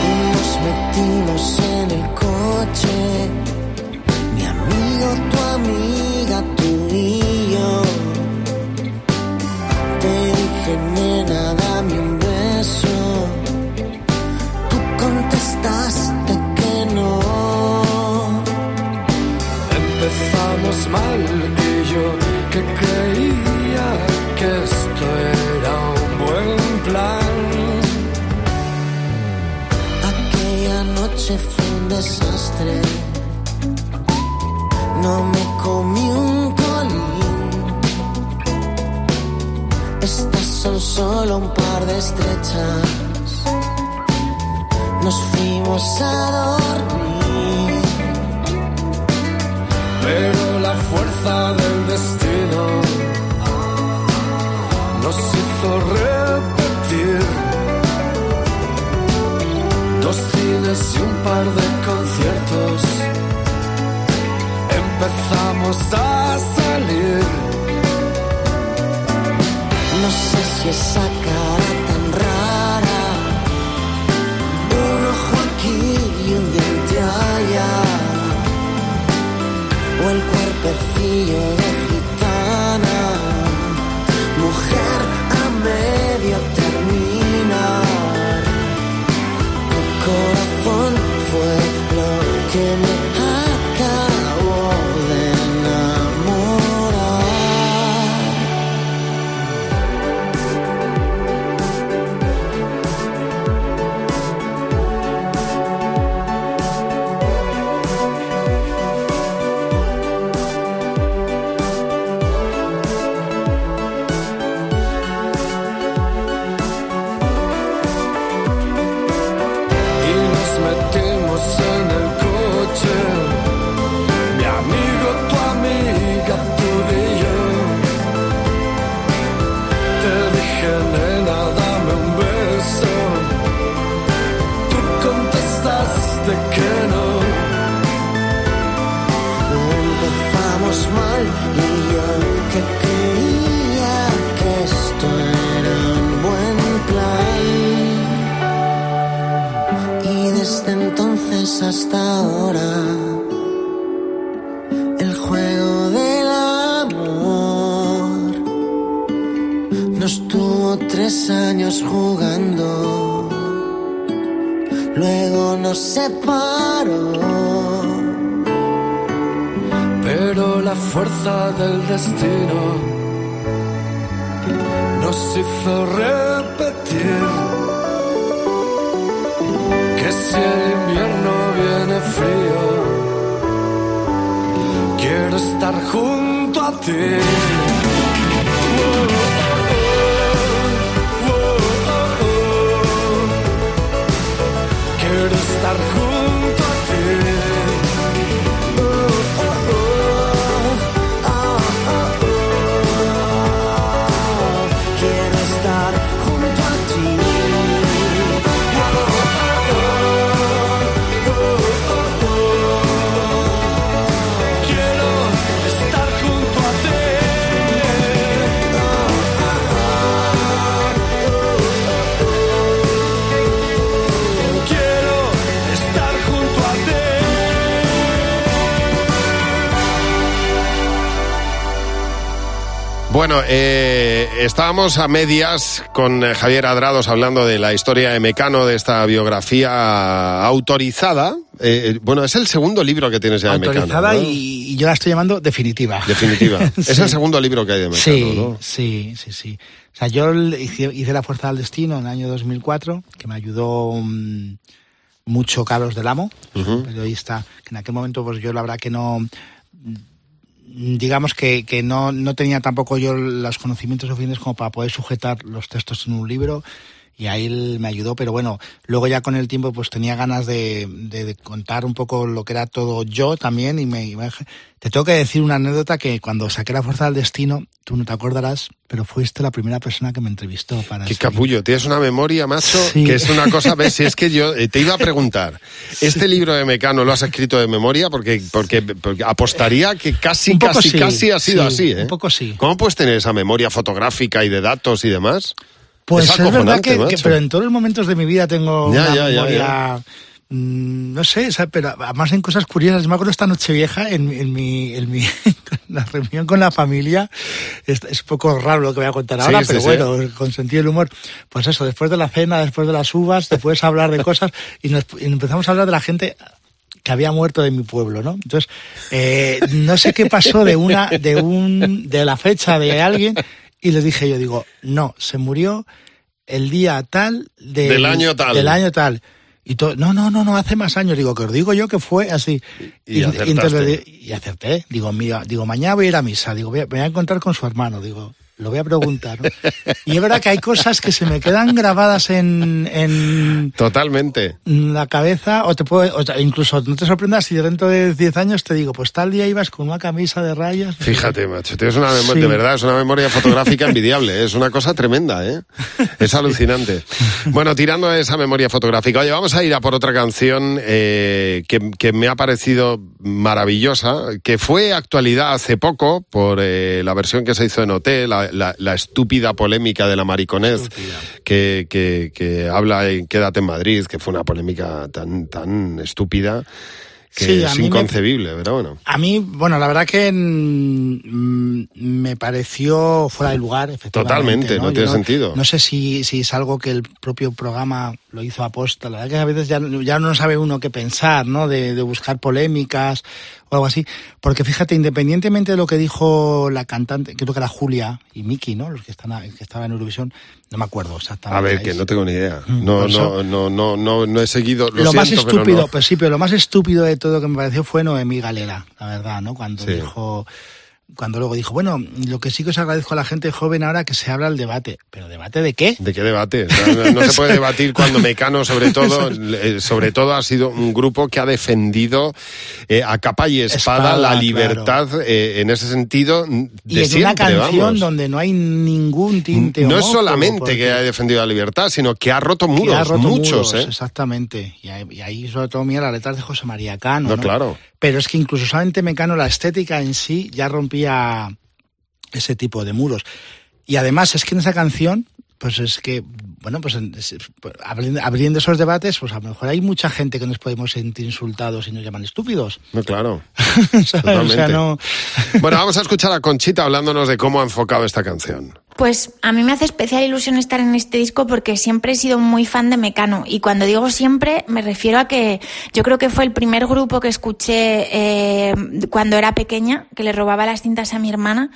Y nos metimos en el coche, creía que esto era un buen plan. Aquella noche fue un desastre. No me comí un colín. Estas son solo un par de estrechas. Nos fuimos a dormir. Pero fuerza del destino nos hizo repetir dos cines y un par de conciertos. Empezamos a salir. No sé si esa cara estábamos a medias con eh, Javier Adrados hablando de la historia de Mecano, de esta biografía autorizada. Eh, bueno, es el segundo libro que tienes ya de Mecano. Autorizada ¿no? y, y yo la estoy llamando definitiva. Definitiva. Es el segundo libro que hay de Mecano, Sí, ¿no? sí, sí, sí. O sea, yo hice, hice La Fuerza del Destino en el año 2004, que me ayudó mm, mucho Carlos del Amo, Ujú. periodista, que en aquel momento pues yo la verdad que no digamos que, que no, no tenía tampoco yo los conocimientos suficientes como para poder sujetar los textos en un libro y ahí él me ayudó, pero bueno, luego ya con el tiempo pues tenía ganas de, de- de contar un poco lo que era todo yo también y me, y me- te tengo que decir una anécdota que cuando saqué la fuerza del destino, tú no te acordarás, pero fuiste la primera persona que me entrevistó para Qué ese capullo, tienes una memoria, macho, Sí. que es una cosa, ves, si es que yo eh, te iba a preguntar, ¿este libro de Mecano lo has escrito de memoria? Porque, porque, porque apostaría que casi, casi, sí, casi ha sido sí, así, ¿eh? un poco sí. ¿Cómo puedes tener esa memoria fotográfica y de datos y demás? Pues Es es, verdad que, pero en todos los momentos de mi vida tengo Ya, una ya, memoria, mm, no sé, o sea, pero además en cosas curiosas. Yo me acuerdo esta noche vieja en, en mi, en mi la reunión con la familia. Es, es un poco raro lo que voy a contar Sí, ahora, sí, pero sí. bueno, con sentido del humor. Pues eso, después de la cena, después de las uvas, te puedes hablar de cosas y, nos, y empezamos a hablar de la gente que había muerto de mi pueblo, ¿no? Entonces, eh, no sé qué pasó de una, de un, de la fecha de alguien y les dije yo, digo, no, se murió el día tal del, Del año tal. Del año tal. Y todo, no, no, no, no, hace más años. Digo, que os digo yo que fue así. Y entonces, y acerté. Digo, mira, digo, mañana voy a ir a misa. Digo, voy a, me voy a encontrar con su hermano. Digo, lo voy a preguntar. ¿no? Y es verdad que hay cosas que se me quedan grabadas en, en Totalmente. la cabeza, o te puede, o incluso no te sorprendas si dentro de 10 años te digo, pues tal día ibas con una camisa de rayas. Fíjate, macho, tienes una memoria, Sí. de verdad, es una memoria fotográfica envidiable, ¿eh? es una cosa tremenda, ¿eh? Es alucinante. Bueno, tirando de esa memoria fotográfica, oye, vamos a ir a por otra canción eh, que, que me ha parecido maravillosa, que fue actualidad hace poco por eh, la versión que se hizo en OT, la, la- la estúpida polémica de la mariconez que, que, que habla en Quédate en Madrid, que fue una polémica tan, tan estúpida que Sí, es mí me- inconcebible, pero bueno. A mí, bueno, la verdad que mm, me pareció fuera de lugar, efectivamente. Totalmente, no tiene sentido. No sé si, si es algo que el propio programa lo hizo aposta. La verdad que a veces ya, ya no sabe uno qué pensar, ¿no? De, de buscar polémicas o algo así. Porque fíjate, independientemente de lo que dijo la cantante, creo que era Julia y Miki, ¿no? Los que, están que estaban en Eurovisión, no me acuerdo exactamente. A ver, que no tengo ni idea. Mm, No, no, no, no, no, no he seguido. Lo, Lo, más pero estúpido, pues sí, pero lo más estúpido de todo que me pareció fue Noemí Galera, la verdad, ¿no? Cuando dijo, cuando luego dijo, bueno, lo que sí que os agradezco a la gente joven ahora que se habla el debate. ¿Pero debate de qué? ¿De qué debate? No, no se puede debatir cuando Mecano, sobre todo, eh, sobre todo ha sido un grupo que ha defendido eh, a capa y espada, Espada, la claro. libertad eh, en ese sentido de Y en siempre, una canción vamos. donde no hay ningún tinte No es solamente porque- que ha defendido la libertad, sino que ha roto muros, que ha roto muchos, muros, ¿eh? Exactamente. Y ahí, y ahí sobre todo mira las letras de José María Cano. No, ¿no? claro. Pero es que incluso solamente Mecano, la estética en sí, ya rompía ese tipo de muros. Y además es que en esa canción, pues es que, bueno, pues, pues, abriendo, esos debates, pues a lo mejor hay mucha gente que nos podemos sentir insultados y nos llaman estúpidos. No, claro. O Totalmente. sea, no... Bueno, vamos a escuchar a Conchita hablándonos de cómo ha enfocado esta canción. Pues a mí me hace especial ilusión estar en este disco porque siempre he sido muy fan de Mecano. Y cuando digo siempre me refiero a que yo creo que fue el primer grupo que escuché eh, cuando era pequeña, que le robaba las cintas a mi hermana.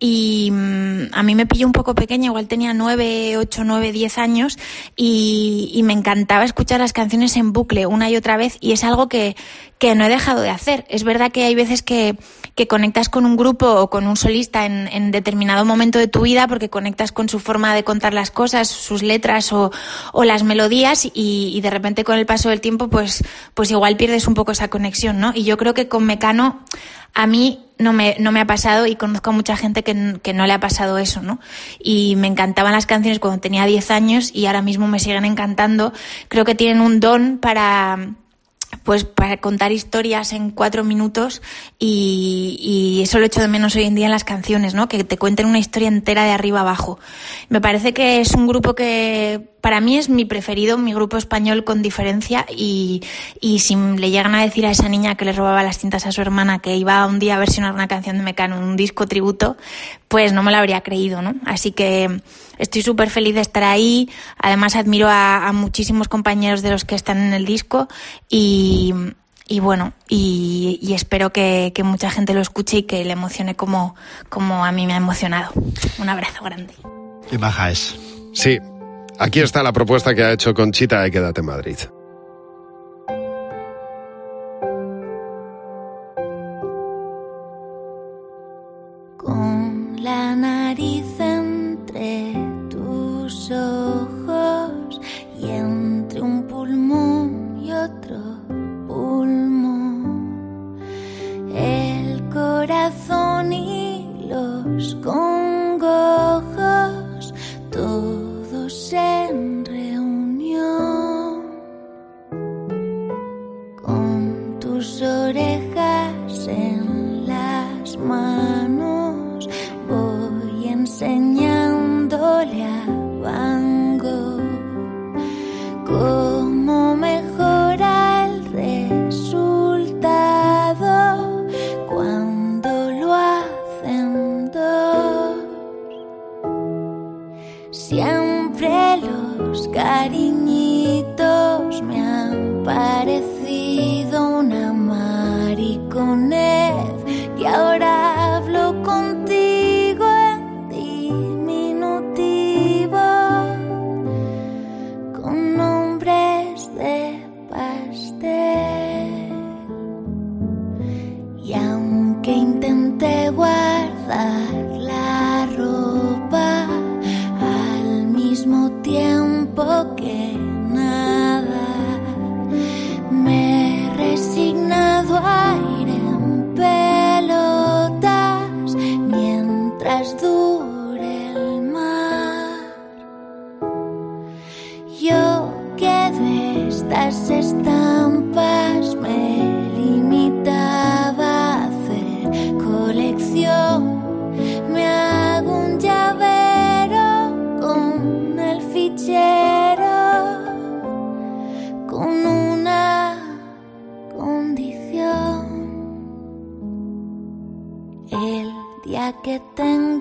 Y mm, a mí me pilló un poco pequeña, igual tenía nueve, ocho, nueve, diez años. Y, y me encantaba escuchar las canciones en bucle una y otra vez. Y es algo que, que no he dejado de hacer. Es verdad que hay veces que, que conectas con un grupo o con un solista en, en determinado momento de tu vida porque conectas con su forma de contar las cosas, sus letras o, o las melodías y, y de repente con el paso del tiempo pues, pues igual pierdes un poco esa conexión, ¿no? Y yo creo que con Mecano a mí no me, no me ha pasado y conozco a mucha gente que, que no le ha pasado eso, ¿no? Y me encantaban las canciones cuando tenía 10 años y ahora mismo me siguen encantando. Creo que tienen un don para pues para contar historias en cuatro minutos y, y eso lo echo de menos hoy en día en las canciones, ¿no? Que te cuenten una historia entera de arriba abajo. Me parece que es un grupo que para mí es mi preferido, mi grupo español con diferencia y, y si le llegan a decir a esa niña que le robaba las cintas a su hermana que iba un día a versionar una canción de Mecano en un disco tributo, pues no me lo habría creído, ¿no? Así que estoy súper feliz de estar ahí. Además admiro a, a muchísimos compañeros de los que están en el disco y, y bueno, y, y espero que, que mucha gente lo escuche y que le emocione como, como a mí me ha emocionado. Un abrazo grande. Qué baja es. Sí, aquí está la propuesta que ha hecho Conchita de Quédate en Madrid. La ropa al mismo tiempo que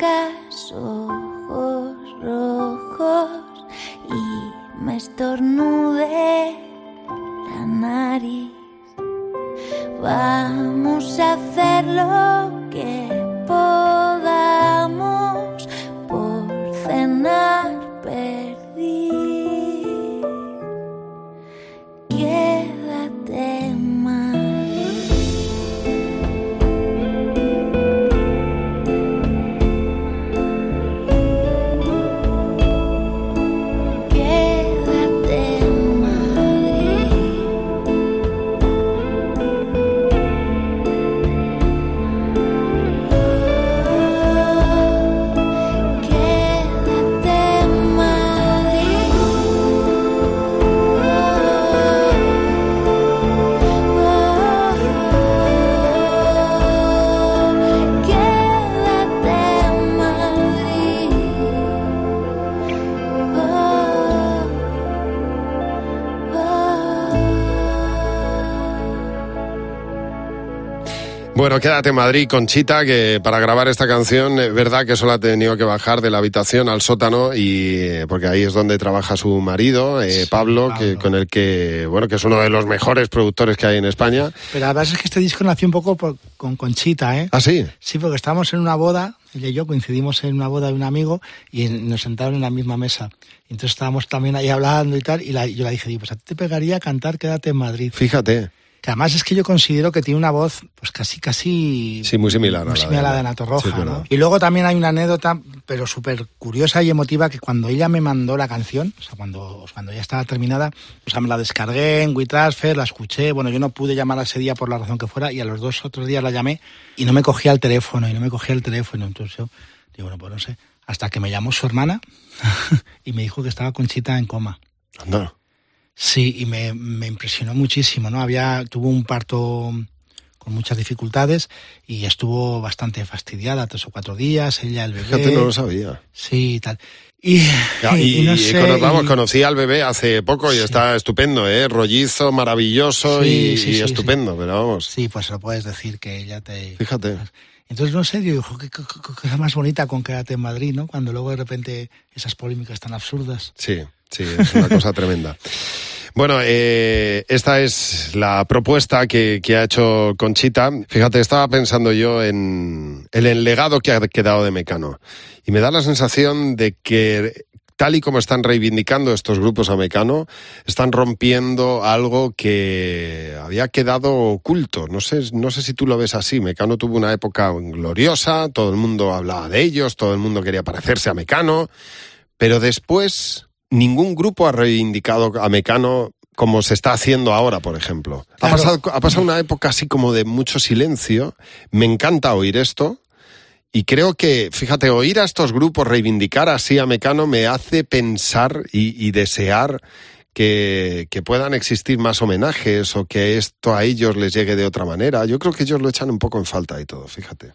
tengas ojos rojos y me estornude Bueno, quédate en Madrid, Conchita, que para grabar esta canción es verdad que solo ha tenido que bajar de la habitación al sótano y eh, porque ahí es donde trabaja su marido, eh, Pablo, que con el que bueno que es uno de los mejores productores que hay en España. Pero la verdad es que este disco nació un poco por- con Conchita, ¿eh? ¿Ah, sí? Sí, porque estábamos en una boda, ella y yo coincidimos en una boda de un amigo y nos sentaron en la misma mesa. Entonces estábamos también ahí hablando y tal, y la- yo le dije, pues a ti te pegaría cantar Quédate en Madrid. Fíjate. Que además es que yo considero que tiene una voz, pues casi, casi... Sí, muy similar a muy la similar a la de- de sí, es ¿no? Y luego también hay una anécdota, pero súper curiosa y emotiva, que cuando ella me mandó la canción, o sea, cuando, cuando ya estaba terminada, o sea, me la descargué en WeTransfer, la escuché, bueno, yo no pude llamar ese día por la razón que fuera, y a los dos otros días la llamé y no me cogía el teléfono, y no me cogía el teléfono, entonces yo digo, bueno, pues no sé, hasta que me llamó su hermana y me dijo que estaba Conchita en coma. Anda. Sí, y me, me impresionó muchísimo, ¿no? Había, tuvo un parto con muchas dificultades y estuvo bastante fastidiada, tres o cuatro días, ella, el bebé. Fíjate, no lo sabía. Sí, tal. Y, Ya, y, y no sé, cono- vamos, y- conocí al bebé hace poco y está estupendo, ¿eh? Rollizo, maravilloso Sí, y, sí, estupendo, pero vamos. Sí, pues lo puedes decir que ella te... Fíjate. Entonces, no sé, yo digo, qué, qué- qué cosa más bonita con Quédate en Madrid, ¿no? Cuando luego de repente esas polémicas tan absurdas. Sí, sí, es una cosa tremenda. Bueno, eh, esta es la propuesta que, ha hecho Conchita. Fíjate, estaba pensando yo en, en el legado que ha quedado de Mecano. Y me da la sensación de que tal y como están reivindicando estos grupos a Mecano, están rompiendo algo que había quedado oculto. No sé, no sé si tú lo ves así. Mecano tuvo una época gloriosa, todo el mundo hablaba de ellos, todo el mundo quería parecerse a Mecano, pero después ningún grupo ha reivindicado a Mecano como se está haciendo ahora, por ejemplo. Ha, pasado, ha pasado una época así como de mucho silencio. Me encanta oír esto. Y creo que, fíjate, oír a estos grupos reivindicar así a Mecano me hace pensar y, y desear que, que puedan existir más homenajes o que esto a ellos les llegue de otra manera. Yo creo que ellos lo echan un poco en falta y todo, fíjate.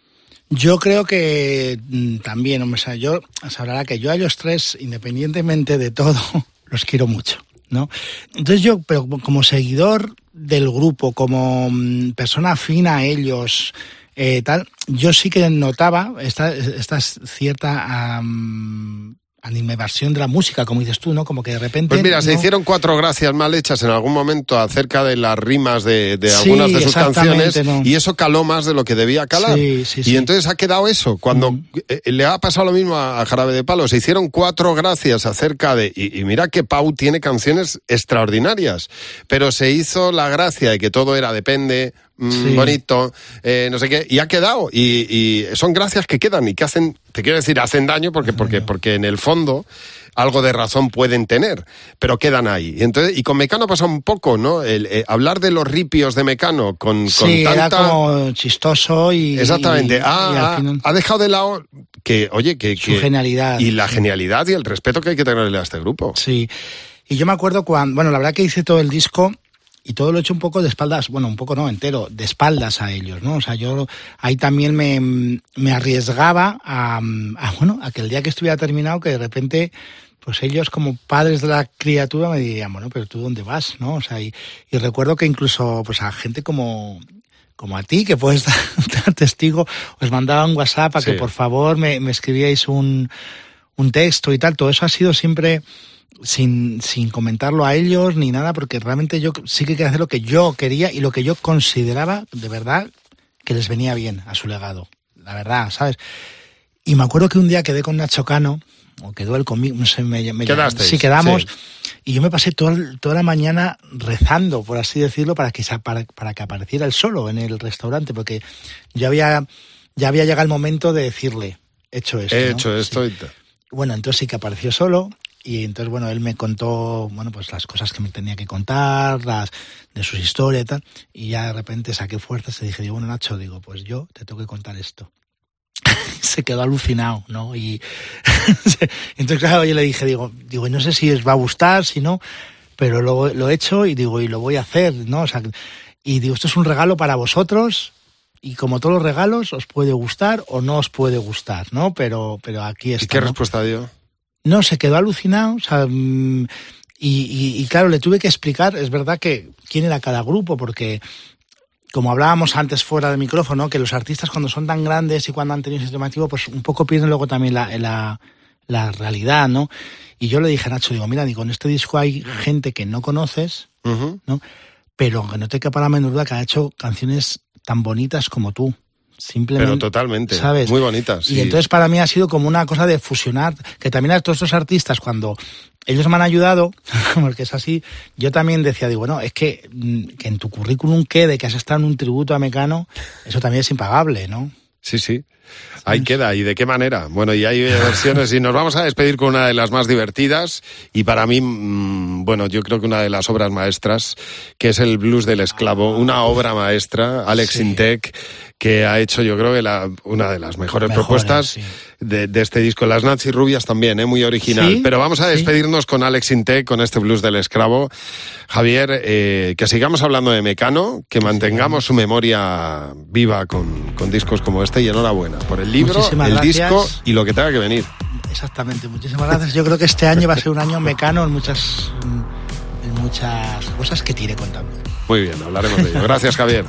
Yo creo que mm, también, o sea, yo sabrá que yo a ellos tres, independientemente de todo, los quiero mucho, ¿no? Entonces yo, pero como- seguidor del grupo, como mm, persona afina a ellos, eh, tal, yo sí que notaba esta, esta cierta am, animación de la música, como dices tú, ¿no? Como que de repente... Pues mira, se hicieron cuatro gracias mal hechas en algún momento acerca de las rimas de, de Sí, algunas de sus canciones ¿no? y eso caló más de lo que debía calar. Sí, sí, y entonces ha quedado eso. Cuando eh, le ha pasado lo mismo a, Jarabe de Palo, se hicieron cuatro gracias acerca de... Y, y mira que Pau tiene canciones extraordinarias, pero se hizo la gracia de que todo era depende, mm, Sí. bonito, eh, no sé qué, y ha quedado. Y, y son gracias que quedan y que hacen, te quiero decir, hacen daño porque, porque, porque en el fondo algo de razón pueden tener, pero quedan ahí. Y Entonces, y con Mecano pasa un poco, ¿no? El, eh, hablar de los ripios de Mecano con, con Sí, era tanta... como chistoso y... Exactamente. y- y final- ha- ha dejado de lado que, oye, que... Su que- genialidad. Y la genialidad y el respeto que hay que tenerle a este grupo. Sí. Y yo me acuerdo cuando, bueno, la verdad que hice todo el disco y todo lo he hecho un poco de espaldas, bueno, un poco no, entero, de espaldas a ellos, ¿no? O sea, yo ahí también me, me arriesgaba a, a, bueno, a que el día que estuviera terminado, que de repente, pues ellos como padres de la criatura me dirían, bueno, pero tú dónde vas, ¿no? O sea, y, y recuerdo que incluso, pues a gente como, como a ti, que puedes dar, dar testigo, os mandaba un WhatsApp a que por favor me, me escribíais un, un texto y tal. Todo eso ha sido siempre sin, sin comentarlo a ellos ni nada, porque realmente yo sí que quería hacer lo que yo quería y lo que yo consideraba de verdad que les venía bien a su legado. La verdad, ¿sabes? Y me acuerdo que un día quedé con Nacho Cano, o quedó él conmigo, no sé, me, me sí quedamos, sí. y yo me pasé toda, toda la mañana rezando, por así decirlo, para que, para, para que apareciera él solo en el restaurante, porque ya había, ya había llegado el momento de decirle, hecho esto. He ¿no? hecho Sí. esto y tal. Bueno, entonces sí que apareció solo y entonces, bueno, él me contó, bueno, pues las cosas que me tenía que contar, las de sus historias y tal, y ya de repente saqué fuerzas y dije, digo, bueno, Nacho, digo, pues yo te tengo que contar esto. Se quedó alucinado, ¿no? Y entonces, claro, yo le dije, digo, digo, no sé si os va a gustar, si no, pero lo, lo he hecho y digo, y lo voy a hacer, ¿no? O sea, y digo, esto es un regalo para vosotros, y como todos los regalos, os puede gustar o no os puede gustar, ¿no? Pero, pero aquí está. ¿Y qué ¿no? respuesta dio? No, se quedó alucinado, o sea, mm, y, y- y claro, le tuve que explicar, es verdad que quién era cada grupo, porque como hablábamos antes fuera del micrófono, que los artistas cuando son tan grandes y cuando han tenido ese sistema activo, pues un poco pierden luego también la, la, la realidad, ¿no? Y yo le dije a Nacho, digo, mira, digo, en este disco hay gente que no conoces. ¿no? Pero que no te quepa la menor duda que ha hecho canciones tan bonitas como tú. Simplemente. Pero totalmente. ¿sabes? Muy bonitas. sí. Y entonces para mí ha sido como una cosa de fusionar, que también a todos estos artistas cuando ellos me han ayudado, porque es así, yo también decía, digo, bueno, es que, mm, que en tu currículum quede que has estado en un tributo a Mecano, eso también es impagable, ¿no? Sí, sí. Ahí queda. ¿Y de qué manera? Bueno, y hay versiones y nos vamos a despedir con una de las más divertidas y para mí, mm, bueno, yo creo que una de las obras maestras, que es el Blues del Esclavo, una obra maestra, Alex Intec, que ha hecho yo creo que la- una de las mejores, Mejores, propuestas sí. de, de este disco. Las Nancy Rubias también, ¿eh? muy original. Sí, Pero vamos a despedirnos con Alex Intec, con este Blues del Esclavo. Javier, eh, que sigamos hablando de Mecano, que mantengamos su memoria viva con, con discos como este y enhorabuena por el libro, Muchísimas el gracias. disco y lo que tenga que venir. Exactamente, muchísimas gracias. Yo creo que este año va a ser un año mecano en muchas, en muchas cosas que te iré contando. Muy bien, hablaremos de ello. Gracias, Javier.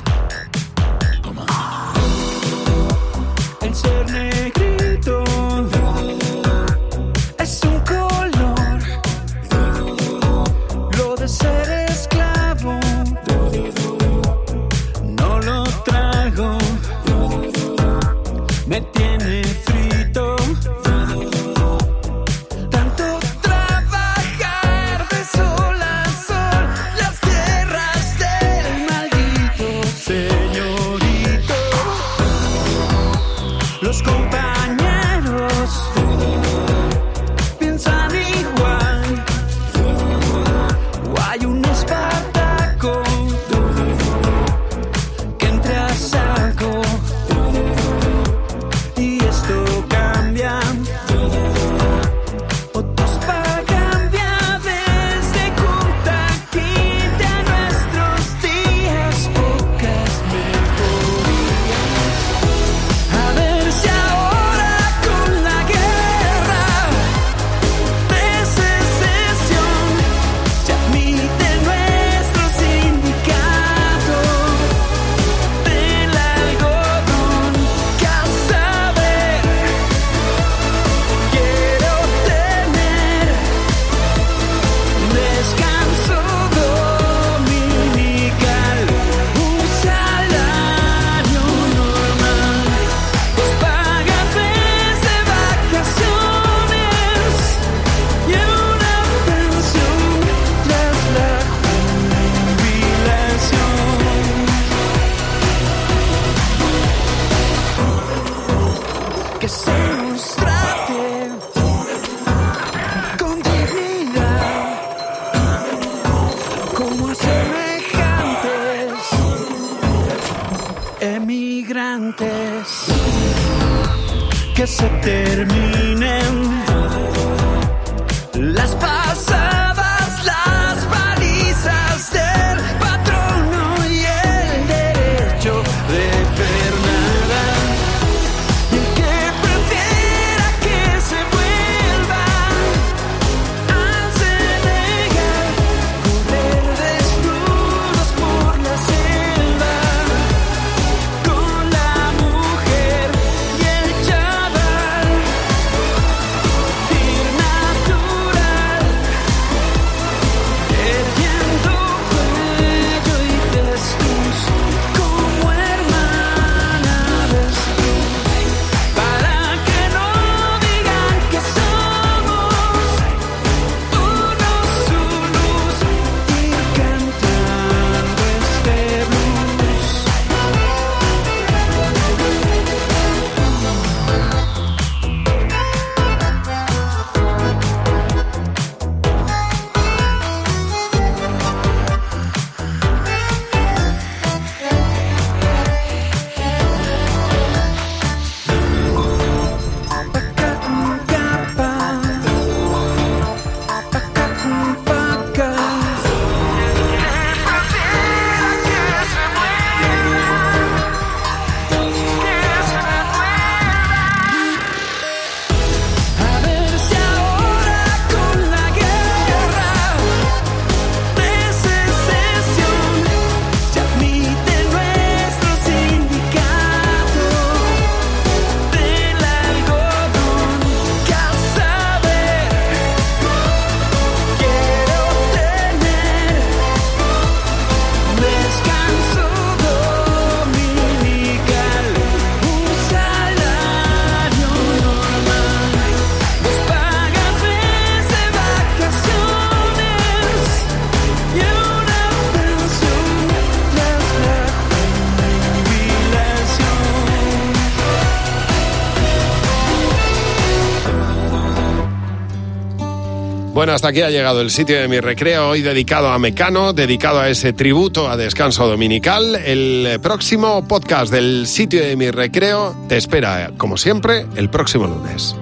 Hasta aquí ha llegado el sitio de mi recreo, hoy dedicado a Mecano, dedicado a ese tributo a descanso dominical. El próximo podcast del sitio de mi recreo te espera, como siempre, el próximo lunes.